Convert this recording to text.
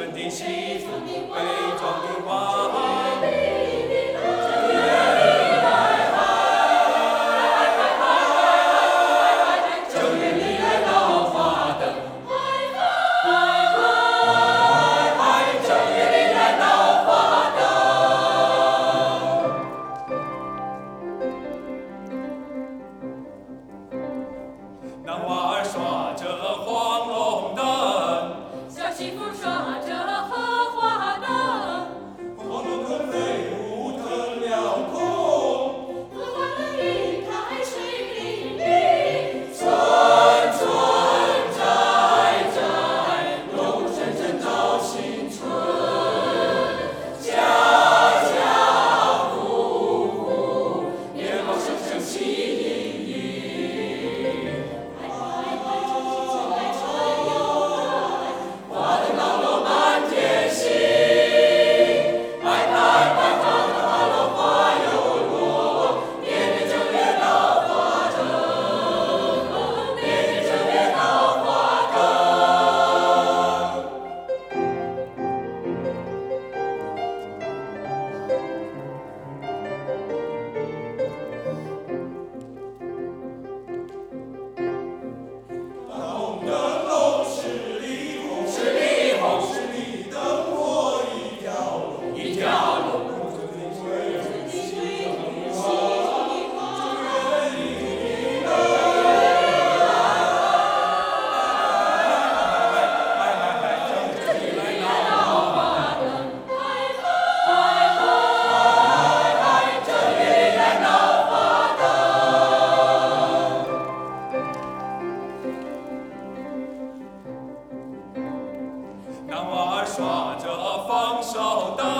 正月里来闹花，花，正月里来，花灯。男娃儿耍着黄龙灯，小媳妇耍。男娃儿耍着放手大。